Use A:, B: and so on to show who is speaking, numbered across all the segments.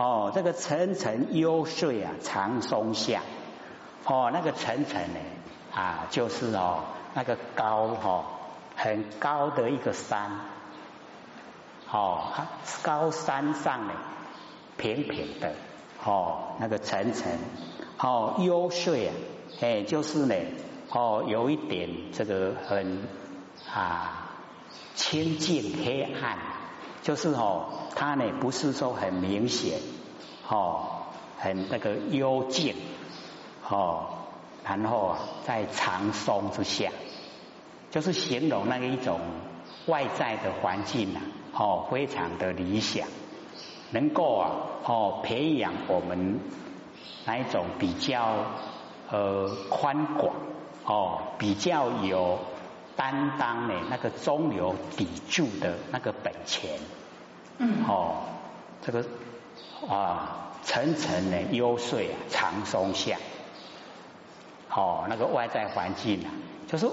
A: 哦，这个层层幽邃啊，长松下。哦，那个层层呢啊，就是哦那个高哈很高的一个山。哦，高山上呢平平的。哦，那个层层。哦，幽邃啊，哎，就是呢。哦，有一点这个很啊清净黑暗，就是哦，它呢不是说很明显，哦，很那个幽静，哦，然后啊在长松之下，就是形容那个一种外在的环境啊，哦，非常的理想，能够啊哦培养我们那一种比较呃宽广。哦，比较有担当的，那个中流砥柱的那个本钱，嗯，哦，这个啊层层的幽邃啊长松下，哦，那个外在环境啊，就是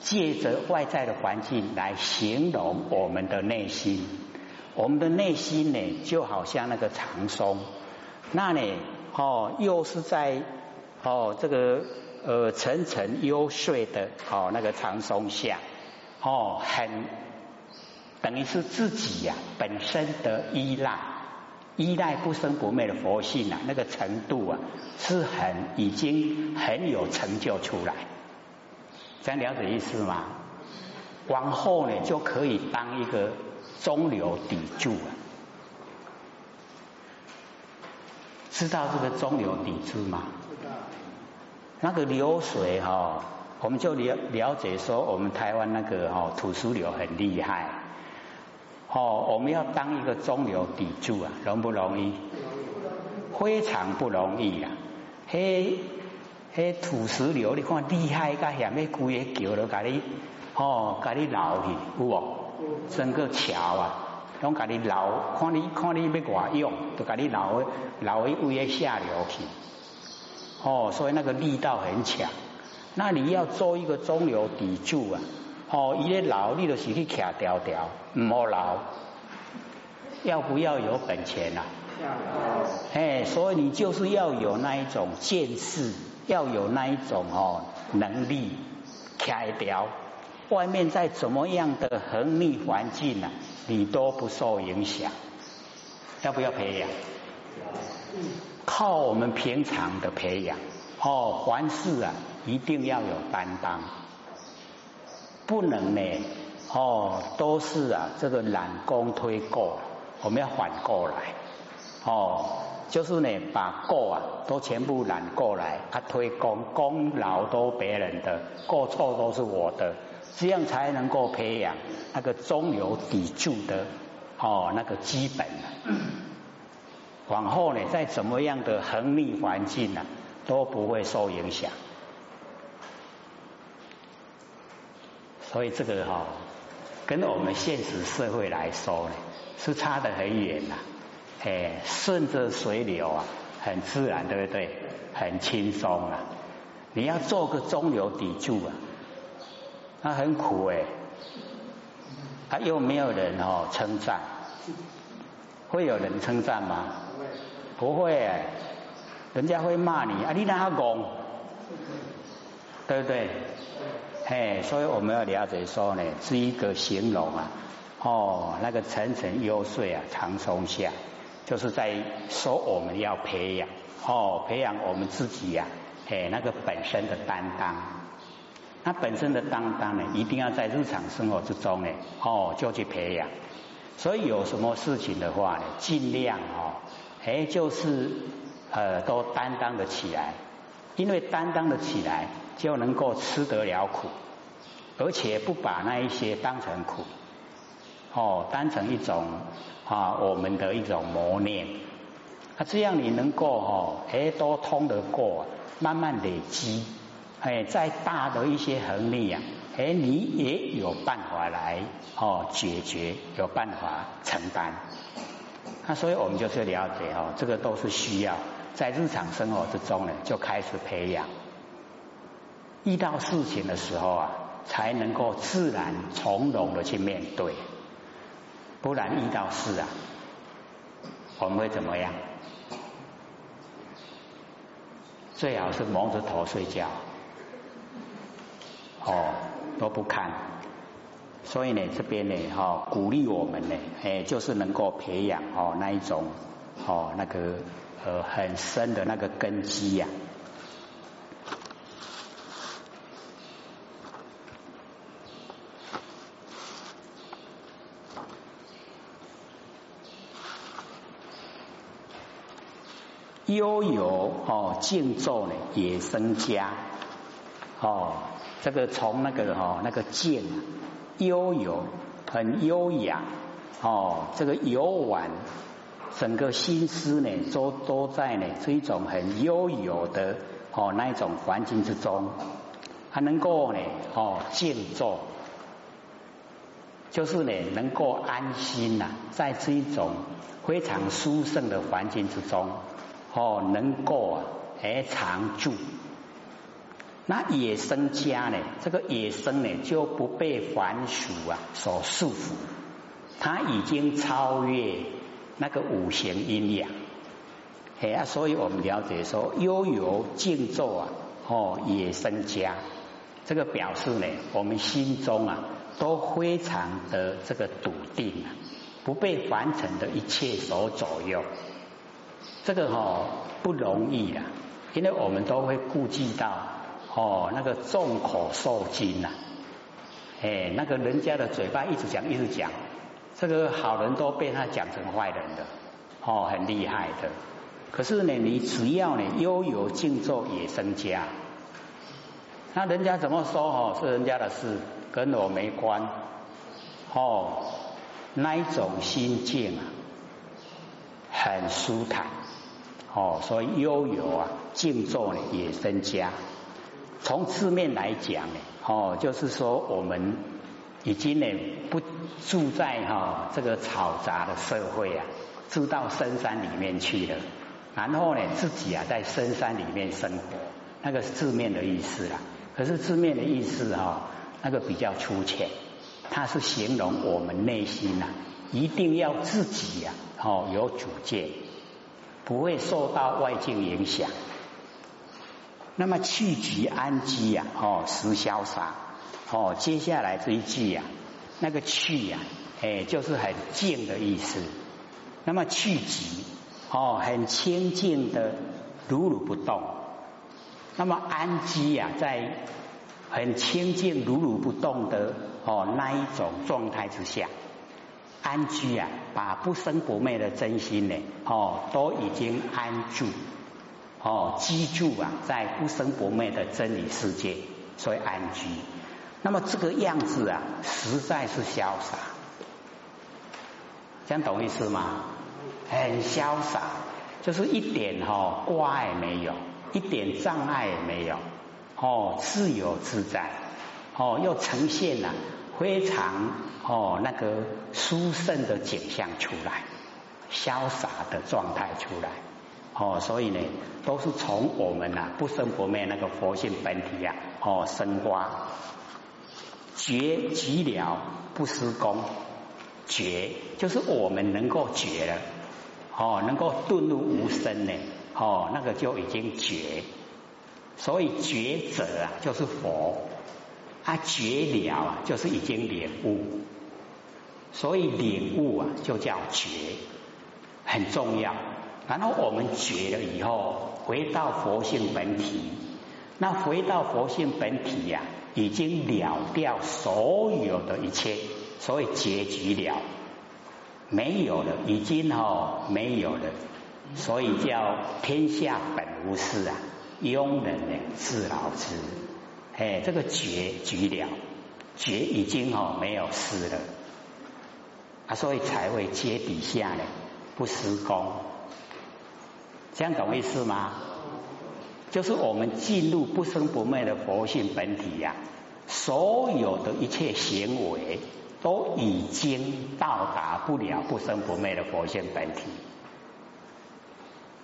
A: 借着外在的环境来形容我们的内心，我们的内心呢就好像那个长松，那呢哦又是在哦这个。呃，层层幽邃的哦，那个长松。下哦，很等于是自己呀本身的依赖，依赖不生不灭的佛性啊，那个程度啊，是很已经很有成就出来，这样了解意思吗？往后呢，就可以当一个中流砥柱啊，知道这个中流砥柱吗？那个流水哈，我们就了了解说，我们台湾那个哈土石流很厉害，哦，我们要当一个中流砥柱啊，容不容易？非常不容易啊！嘿，嘿，土石流你看厉害，噶下面规个桥都给你，哦，给你捞去，有无？整个桥啊，拢给你捞，看你看你要偌用，都给你捞捞一位下流去。哦，所以那个力道很强。那你要做一个中流砥柱啊，哦，一个劳力的是去卡条条，唔好劳。要不要有本钱啊？要。哎，所以你就是要有那一种见识，要有那一种哦能力，卡一条。外面再怎么样的横逆环境啊，你都不受影响。要不要培养？靠我们平常的培养哦，凡事啊一定要有担当，不能呢哦都是啊这个揽功推过，我们要反过来哦，就是呢把过啊都全部揽过来，他推功功劳都别人的，过错都是我的，这样才能够培养那个中流砥柱的哦那个基本。往后呢，再怎么样的横逆环境呢，都不会受影响。所以这个哈，跟我们现实社会来说呢，是差得很远呐。哎，顺着水流啊，很自然，对不对？很轻松啊。你要做个中流砥柱啊，那很苦哎。他又没有人哦称赞，会有人称赞吗？不会，人家会骂你啊！你哪讲？对不对？嘿，所以我们要了解说呢，是一个形容啊。哦，那个层层幽邃啊，长松下，就是在说我们要培养哦，培养我们自己呀，哎，那个本身的担当。那本身的担当呢，一定要在日常生活之中呢，哦，就去培养。所以有什么事情的话呢，尽量哦。哎，就是呃，都担当的起来，因为担当的起来，就能够吃得了苦，而且不把那一些当成苦，哦，当成一种啊，我们的一种磨练。那这样你能够哦，哎，都通得过，慢慢累积，哎，再大的一些横逆啊，哎，你也有办法来哦解决，有办法承担。那所以我们就是了解哦，这个都是需要在日常生活之中呢，就开始培养。遇到事情的时候啊，才能够自然从容的去面对。不然遇到事啊，我们会怎么样？最好是蒙着头睡觉，哦，都不看。所以呢，这边呢，哈，鼓励我们呢，哎，就是能够培养哦那一种哦那个呃很深的那个根基呀。悠游哦，静坐呢也生家哦，这个从那个哦那个静悠游很优雅哦，这个游玩整个心思呢都都在呢这一种很悠游的哦那一种环境之中，还能够呢哦静坐，就是呢能够安心呐，在这一种非常殊胜的环境之中。哦，能够啊，而常住。那野生家呢？这个野生呢，就不被凡俗啊所束缚。他已经超越那个五行阴阳。哎啊，所以我们了解说，悠游静坐啊，哦，野生家，这个表示呢，我们心中啊，都非常的这个笃定啊，不被凡尘的一切所左右。这个哈不容易啊，因为我们都会顾忌到哦那个众口铄金呐，哎那个人家的嘴巴一直讲一直讲，这个好人都被他讲成坏人的，哦很厉害的。可是呢，你只要呢悠游静坐也生家，那人家怎么说哦是人家的事，跟我没关。哦，那一种心境啊，很舒坦。哦，所以悠游啊，静坐呢也增加。从字面来讲呢，哦，就是说我们已经呢不住在哈这个嘈杂的社会啊，住到深山里面去了。然后呢，自己啊在深山里面生活，那个字面的意思啦。可是字面的意思哈，那个比较粗浅，它是形容我们内心呐，一定要自己呀，哦有主见。不会受到外境影响。那么去极安居呀，哦，实潇洒。哦，接下来这一句呀，那个去呀，哎，就是很静的意思。那么去极，哦，很清静的，如如不动。那么安居呀，在很清静、如如不动的哦那一种状态之下。安居啊，把不生不灭的真心呢，哦，都已经安住，哦，居住啊，在不生不灭的真理世界，所以安居。那么这个样子啊，实在是潇洒，这样懂意思吗？很潇洒，就是一点哈挂也没有，一点障碍也没有，哦，自由自在，哦，又呈现了。非常哦，那个殊胜的景象出来，潇洒的状态出来，哦，所以呢，都是从我们呐不生不灭那个佛性本体呀，哦，生花觉寂了不施功，觉就是我们能够觉了，哦，能够顿入无声呢，哦，那个就已经觉，所以觉者啊，就是佛。他觉了啊，就是已经领悟，所以领悟啊就叫觉，很重要。然后我们觉了以后，回到佛性本体，那回到佛性本体呀，已经了掉所有的一切，所以结局了，没有了，已经哦没有了，所以叫天下本无事啊，庸人呢自扰之。哎，这个觉绝了，觉已经哦没有事了啊，所以才会接底下呢不施工，这样懂意思吗？就是我们进入不生不灭的佛性本体呀，所有的一切行为都已经到达不了不生不灭的佛性本体，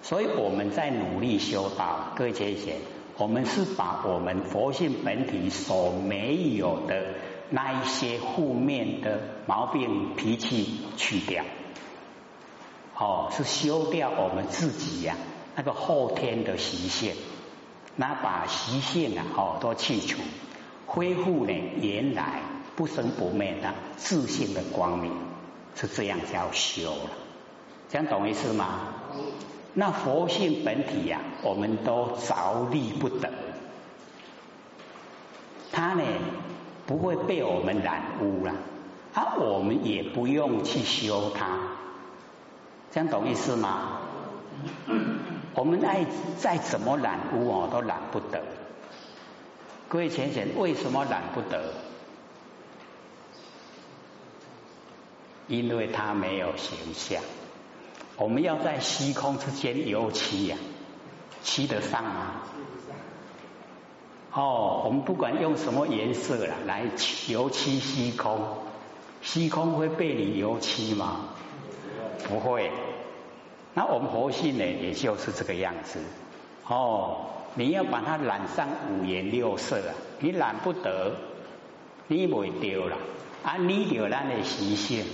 A: 所以我们在努力修道，各位姐姐。我们是把我们佛性本体所没有的那一些负面的毛病脾气去掉，哦，是修掉我们自己呀那个后天的习性，那把习性啊哦都去除，恢复呢原来不生不灭的自信的光明，是这样叫修了，这样懂意思吗？那佛性本体呀，我们都着力不得，它呢不会被我们染污了，啊，我们也不用去修它，这样懂意思吗？我们爱再怎么染污哦，都染不得。各位浅浅，为什么染不得？因为它没有形象。我们要在虚空之间油漆呀，漆得上吗？哦，我们不管用什么颜色了来油漆虚空，虚空会被你油漆吗？不会。那我们活性呢，也就是这个样子。哦，你要把它染上五颜六色啊，你染不得，你会丢了啊，你丢咱的习性。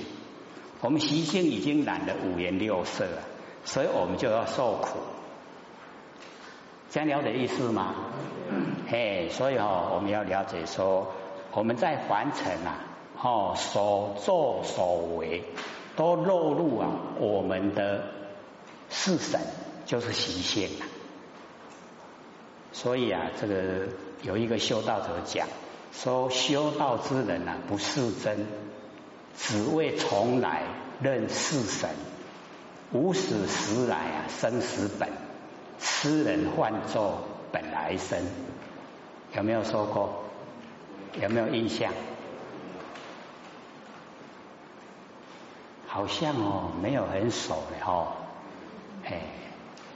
A: 我们习性已经染了五颜六色了，所以我们就要受苦。这样了解意思吗？嘿，所以哦，我们要了解说，我们在凡尘啊，哦，所作所为都落入啊我们的是神，就是习性啊。所以啊，这个有一个修道者讲说，修道之人啊，不是真。只为从来认是神，无始时来啊生死本，痴人换作本来生，有没有说过？有没有印象？好像哦，没有很熟的哦，哎，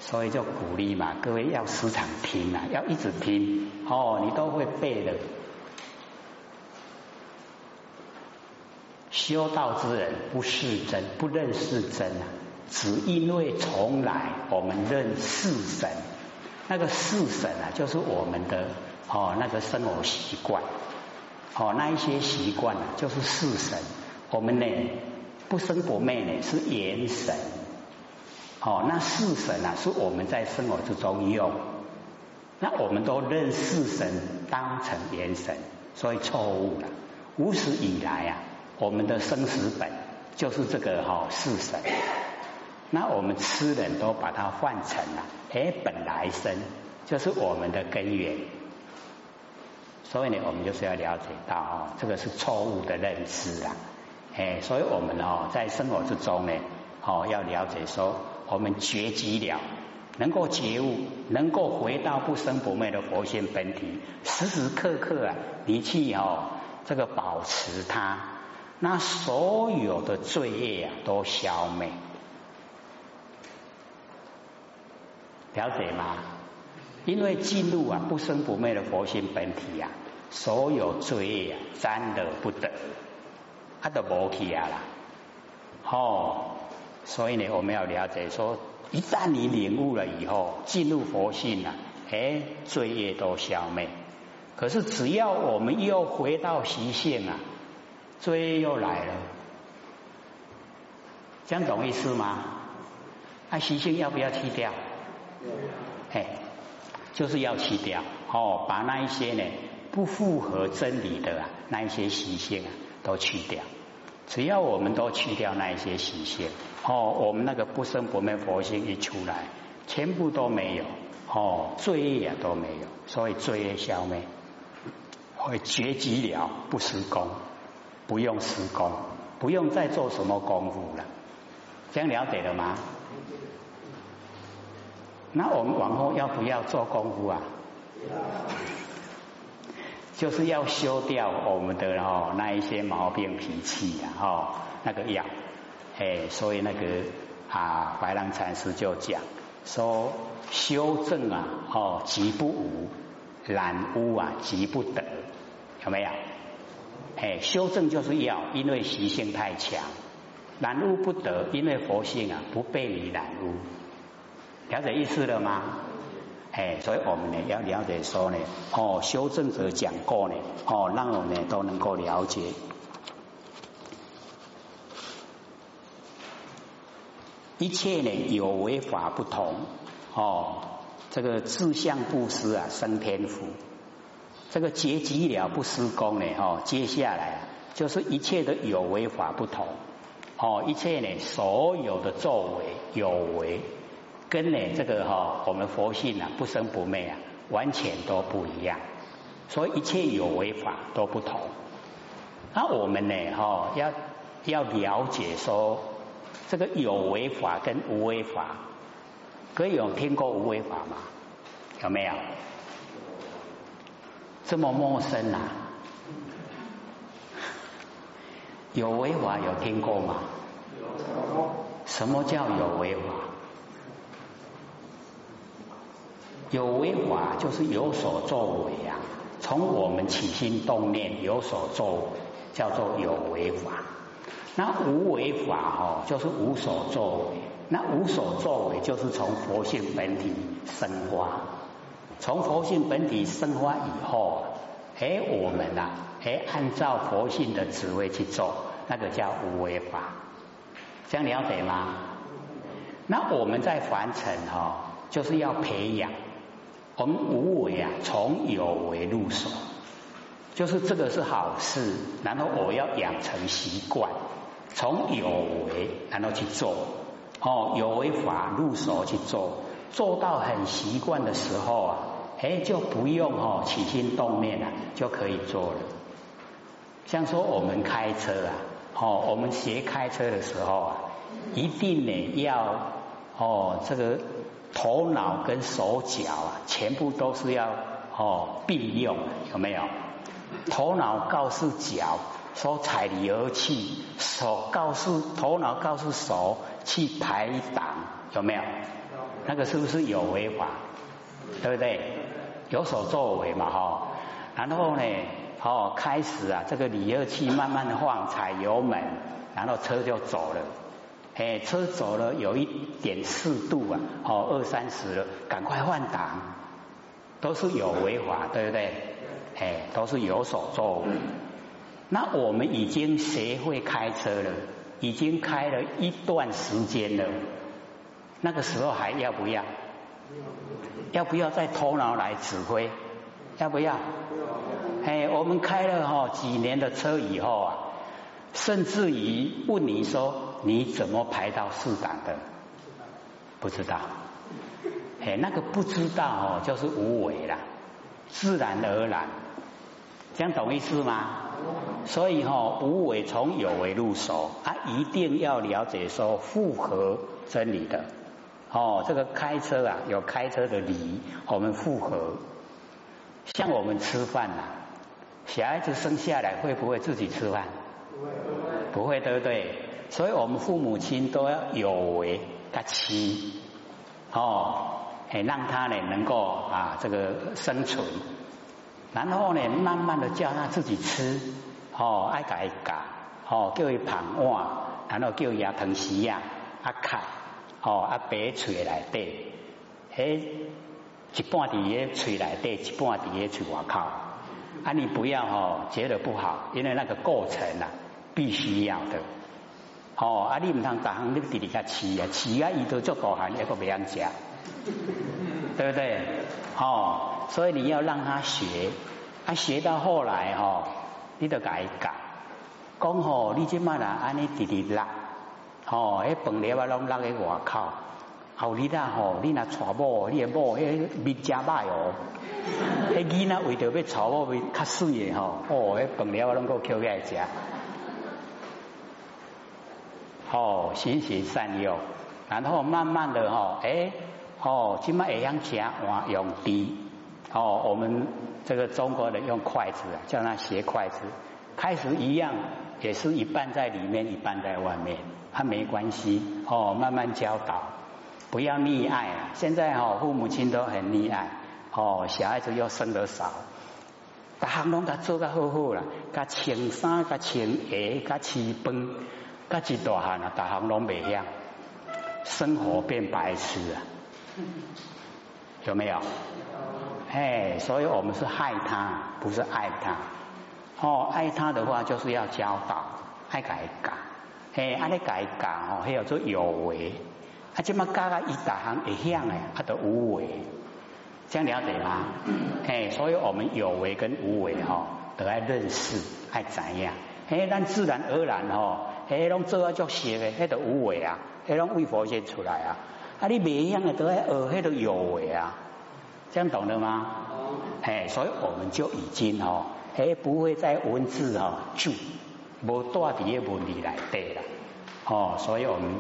A: 所以就鼓励嘛，各位要时常听啊，要一直听哦，你都会背的。修道之人不是真，不认识真啊！只因为从来我们认世神，那个世神啊，就是我们的哦那个生活习惯，哦那一些习惯啊，就是世神。我们呢不生不灭呢是元神，哦那四神啊是我们在生活之中用，那我们都认四神当成元神，所以错误了。无始以来啊。我们的生死本就是这个哈四神，那我们吃人都把它换成了哎本来生，就是我们的根源。所以呢，我们就是要了解到哦，这个是错误的认知啦，哎，所以我们哦在生活之中呢，哦要了解说，我们觉极了，能够觉悟，能够回到不生不灭的佛性本体，时时刻刻啊，你去哦这个保持它。那所有的罪业啊，都消灭，了解吗？因为进入啊不生不灭的佛性本体啊，所有罪业啊沾得不得，它都无去啊啦。哦，所以呢，我们要了解说，一旦你领悟了以后，进入佛性啊，哎，罪业都消灭。可是只要我们又回到习性啊。罪又来了，这样懂意思吗？那习性要不要去掉？哎，就是要去掉哦，把那一些呢不符合真理的啊那一些习性啊都去掉。只要我们都去掉那一些习性，哦，我们那个不生不灭佛性一出来，全部都没有哦，罪业也都没有，所以罪业消灭，会绝迹了，不施功。不用施功，不用再做什么功夫了，这样了解了吗？那我们往后要不要做功夫啊？就是要修掉我们的哦那一些毛病脾气啊，哦那个药，哎，所以那个啊白狼禅师就讲说修正啊，哦急不无，染污啊急不得，有没有？哎，修正就是要，因为习性太强，染污不得，因为佛性啊不被你染污，了解意思了吗？哎，所以我们呢要了解说呢，哦，修正者讲过呢，哦，让我们都能够了解。一切呢有为法不同哦，这个自相布施啊生天福，这个结集了不施功呢哦，接下来就是一切的有为法不同哦，一切呢所有的作为有为跟呢这个哈我们佛性啊不生不灭啊完全都不一样，所以一切有为法都不同。那我们呢哈要要了解说。这个有为法跟无为法，可以有听过无为法吗？有没有？这么陌生啊？有为法有听过吗？什么叫有为法？有为法就是有所作为啊，从我们起心动念有所作为，叫做有为法。那无为法哦，就是无所作为。那无所作为，就是从佛性本体生发。从佛性本体生发以后，哎，我们呐，哎，按照佛性的旨意去做，那个叫无为法。这样了解吗？那我们在凡尘哈，就是要培养我们无为啊，从有为入手，就是这个是好事，然后我要养成习惯。从有为然后去做哦，有为法入手去做，做到很习惯的时候啊，哎就不用哦起心动念了，就可以做了。像说我们开车啊，哦我们学开车的时候啊，一定呢要哦这个头脑跟手脚啊，全部都是要哦并用，有没有？头脑告诉脚。说踩离合器，手告诉头脑告诉手去排挡，有没有？那个是不是有违法？对不对？有所作为嘛，哈。然后呢，哦，开始啊，这个离合器慢慢的放，踩油门，然后车就走了。哎，车走了有一点四度啊，哦，二三十了，赶快换挡，都是有违法，对不对？哎，都是有所作为。那我们已经学会开车了，已经开了一段时间了。那个时候还要不要？要不要再头脑来指挥？要不要？哎，我们开了哈几年的车以后啊，甚至于问你说你怎么排到四档的？不知道。哎，那个不知道哦，就是无为了，自然而然。这样懂意思吗？所以哈，无为从有为入手，啊，一定要了解说符合真理的哦。这个开车啊，有开车的理，我们符合。像我们吃饭呐，小孩子生下来会不会自己吃饭？不会，不会，对不对？所以我们父母亲都要有为他吃哦，哎，让他呢能够啊这个生存。然后呢，慢慢的叫他自己吃，哦，爱夹一夹，哦，叫伊捧碗，然后叫伊牙疼食啊，啊卡，哦，啊白嘴来底，嘿，一半伫个嘴内底，一半伫个嘴外口，啊，你不要哦，觉得不好，因为那个过程啊，必须要的，哦，啊，你唔通逐项你直直甲饲啊，饲啊，伊都做大汉，一个袂晓食，对不对？哦。所以你要让他学，啊学到后来哦，你都改改，讲吼，你即摆啦，安尼直直拉，吼，迄饭粒啊拢拉喺外口，后日啊吼，你若娶某，你诶某迄面真歹哦，迄囡仔为着要娶某面较水诶吼，哦，迄饭粒啊拢够捡起来食，哦，循循善诱，然后慢慢的吼，诶，哦，即摆会用食换用滴。哦，我们这个中国人用筷子啊，叫他斜筷子，开始一样，也是一半在里面，一半在外面，他没关系。哦，慢慢教导，不要溺爱啊。现在哦，父母亲都很溺爱。哦，小孩子又生得少，大行拢甲做得好好啦，甲穿衫，甲穿鞋，甲吃饭，甲一大汉啊，大行拢未晓，生活变白痴啊，有没有？哎，所以我们是害他，不是爱他。哦，爱他的话就是要教导，爱改改。嘿，爱你改改哦，还有做有为。啊，这么加个一大行会响诶，它都无为，这样了解吗？哎，所以我们有为跟无为哈，都爱认识，爱怎样？哎，但自然而然吼，哎，拢做啊作息诶，迄都无为啊，迄拢为佛先出来啊。啊，你未样诶都爱学，迄都有为啊，这样懂了吗？哎，所以我们就已经吼，哎，不会在文字吼就无大底嘅问题来对了。哦，所以我们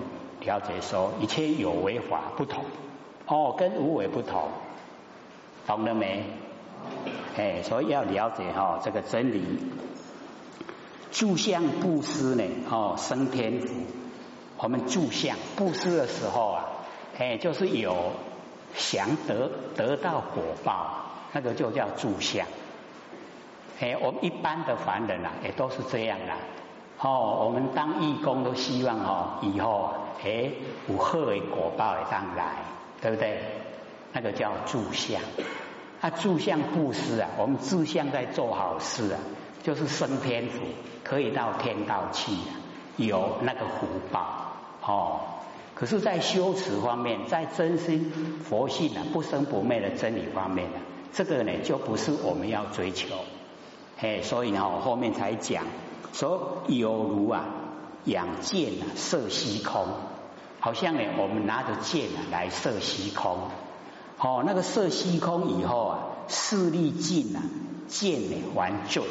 A: 了解说，一切有为法不同，哦，跟无为不同，懂了没？哎，所以要了解哈这个真理。住相布施呢，哦，生天福。我们住相布施的时候啊，哎，就是有想得得到果报，那个就叫住相。哎，我们一般的凡人啊，也都是这样的。哦，我们当义工都希望哦，以后哎有好的果报会当来，对不对？那个叫住相，啊住相布施啊，我们自相在做好事啊，就是升天福，可以到天道去，有那个福报哦。可是，在修持方面，在真心佛性啊不生不灭的真理方面呢，这个呢就不是我们要追求，嘿，所以呢，我后面才讲。说有如啊，养箭啊，射虚空，好像呢，我们拿着箭啊来射虚空，哦，那个射虚空以后啊，势力尽啊，箭呢还坠，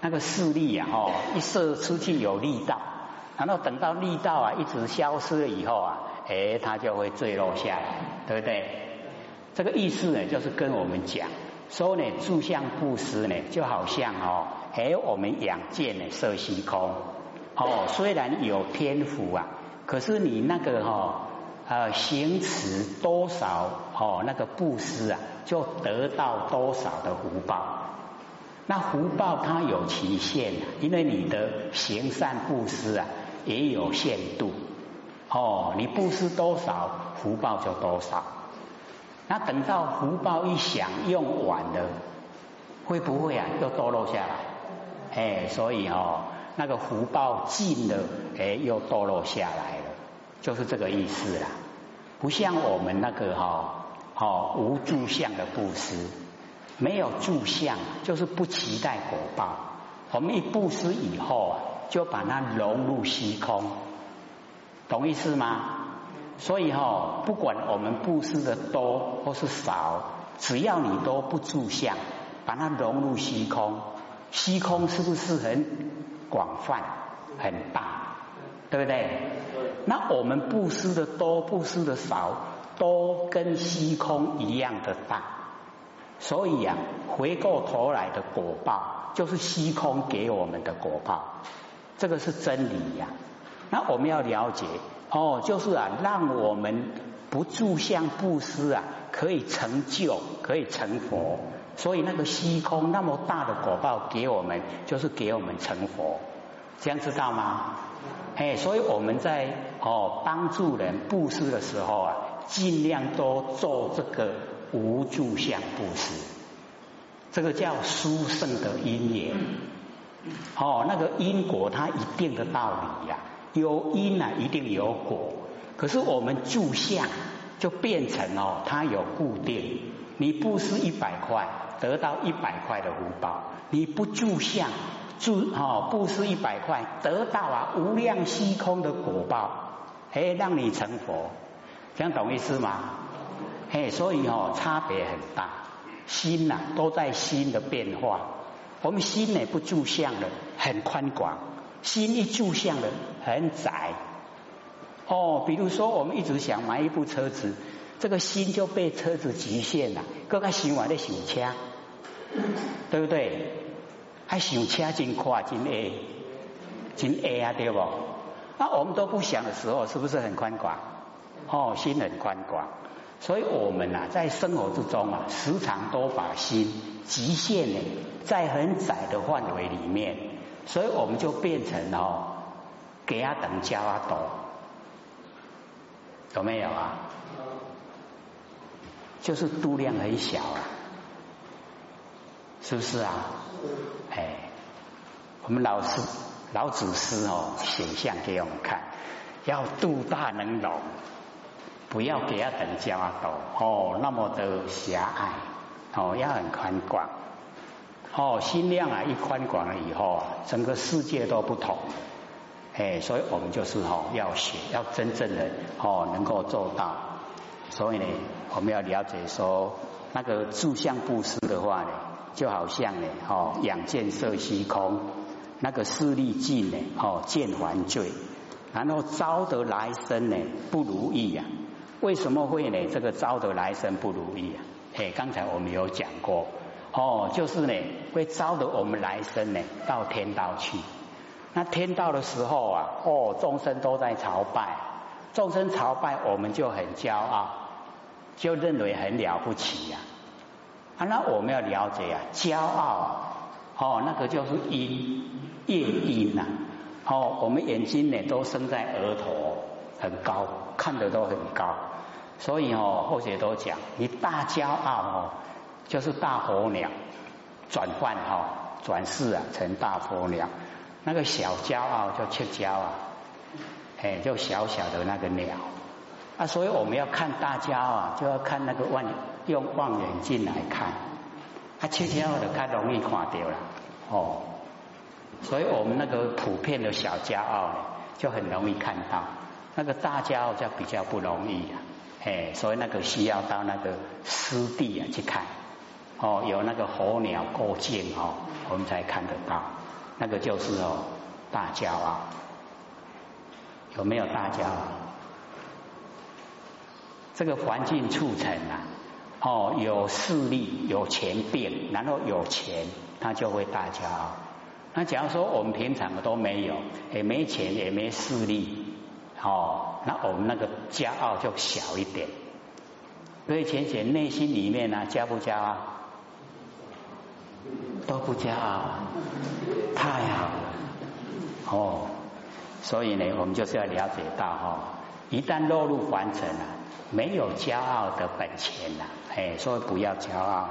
A: 那个势力啊，哦，一射出去有力道，然后等到力道啊一直消失了以后啊，哎，它就会坠落下来，对不对？这个意思呢，就是跟我们讲。说呢，住相布施呢，就好像哦，还有我们养箭呢，射虚空哦。虽然有天赋啊，可是你那个哈呃行持多少哦，那个布施啊，就得到多少的福报。那福报它有期限，因为你的行善布施啊也有限度哦。你布施多少，福报就多少。那等到福报一享用完了，会不会啊又堕落下来？哎，所以哦，那个福报尽了，哎，又堕落下来了，就是这个意思啦。不像我们那个哈，哦无住相的布施，没有住相，就是不期待果报。我们一布施以后啊，就把它融入虚空，懂意思吗？所以哈，不管我们布施的多或是少，只要你都不住相，把它融入虚空，虚空是不是很广泛、很大？对不对？那我们布施的多、布施的少，都跟虚空一样的大。所以啊，回过头来的果报，就是虚空给我们的果报，这个是真理呀。那我们要了解。哦，就是啊，让我们不住相布施啊，可以成就，可以成佛。所以那个虚空那么大的果报给我们，就是给我们成佛。这样知道吗？哎，所以我们在哦帮助人布施的时候啊，尽量多做这个无住相布施。这个叫殊胜的因缘。哦，那个因果它一定的道理呀。有因啊，一定有果。可是我们住相就变成哦，它有固定。你布施一百块，得到一百块的福报；你不住相，住哦布施一百块，得到啊无量虚空的果报，哎，让你成佛。这样懂意思吗？嘿，所以哦，差别很大。心呐，都在心的变化。我们心呢，不住相的，很宽广。心一住相的很窄哦，比如说我们一直想买一部车子，这个心就被车子局限了。各个想完的想车，对不对？还想车真快真 A，真 A 啊，对不？那我们都不想的时候，是不是很宽广？哦，心很宽广。所以我们啊，在生活之中啊，时常都把心局限呢，在很窄的范围里面。所以我们就变成哦，给他等加啊多，有没有啊？就是度量很小啊，是不是啊？哎，我们老师老祖师哦，显像给我们看，要度大能容，不要给他等骄傲哦，那么的狭隘哦，要很宽广哦，心量啊一宽广了以后啊，整个世界都不同。哎，所以我们就是哦，要学，要真正的哦，能够做到。所以呢，我们要了解说，那个住相布施的话呢，就好像呢，哦，养见色虚空，那个势力尽呢，哦，见还罪，然后招得来生呢不如意呀。为什么会呢？这个招得来生不如意啊？哎，刚才我们有讲过，哦，就是呢，会招得我们来生呢到天道去。那天道的时候啊，哦，众生都在朝拜，众生朝拜，我们就很骄傲，就认为很了不起呀。啊，那我们要了解啊，骄傲，啊哦，那个就是因业因呐。哦，我们眼睛呢都生在额头，很高，看的都很高，所以哦，后学都讲，你大骄傲哦，就是大火鸟转换哈，转世啊成大火鸟。那个小骄傲叫切骄啊，哎，就小小的那个鸟啊，所以我们要看大骄啊，就要看那个望用望远镜来看，啊，切骄的太容易看掉了哦，所以我们那个普遍的小骄傲就很容易看到，那个大骄傲就比较不容易啊，哎，所以那个需要到那个湿地啊去看，哦，有那个候鸟过境哦，我们才看得到。那个就是哦，大骄傲，有没有大骄傲？这个环境促成啊，哦，有势力、有钱变，然后有钱，他就会大骄傲。那假如说我们平常都没有，也没钱，也没势力，哦，那我们那个骄傲就小一点。所以浅浅内心里面呢，骄不骄傲？都不骄傲，太好了哦！所以呢，我们就是要了解到哈，一旦落入凡尘啊，没有骄傲的本钱了，哎，所以不要骄傲。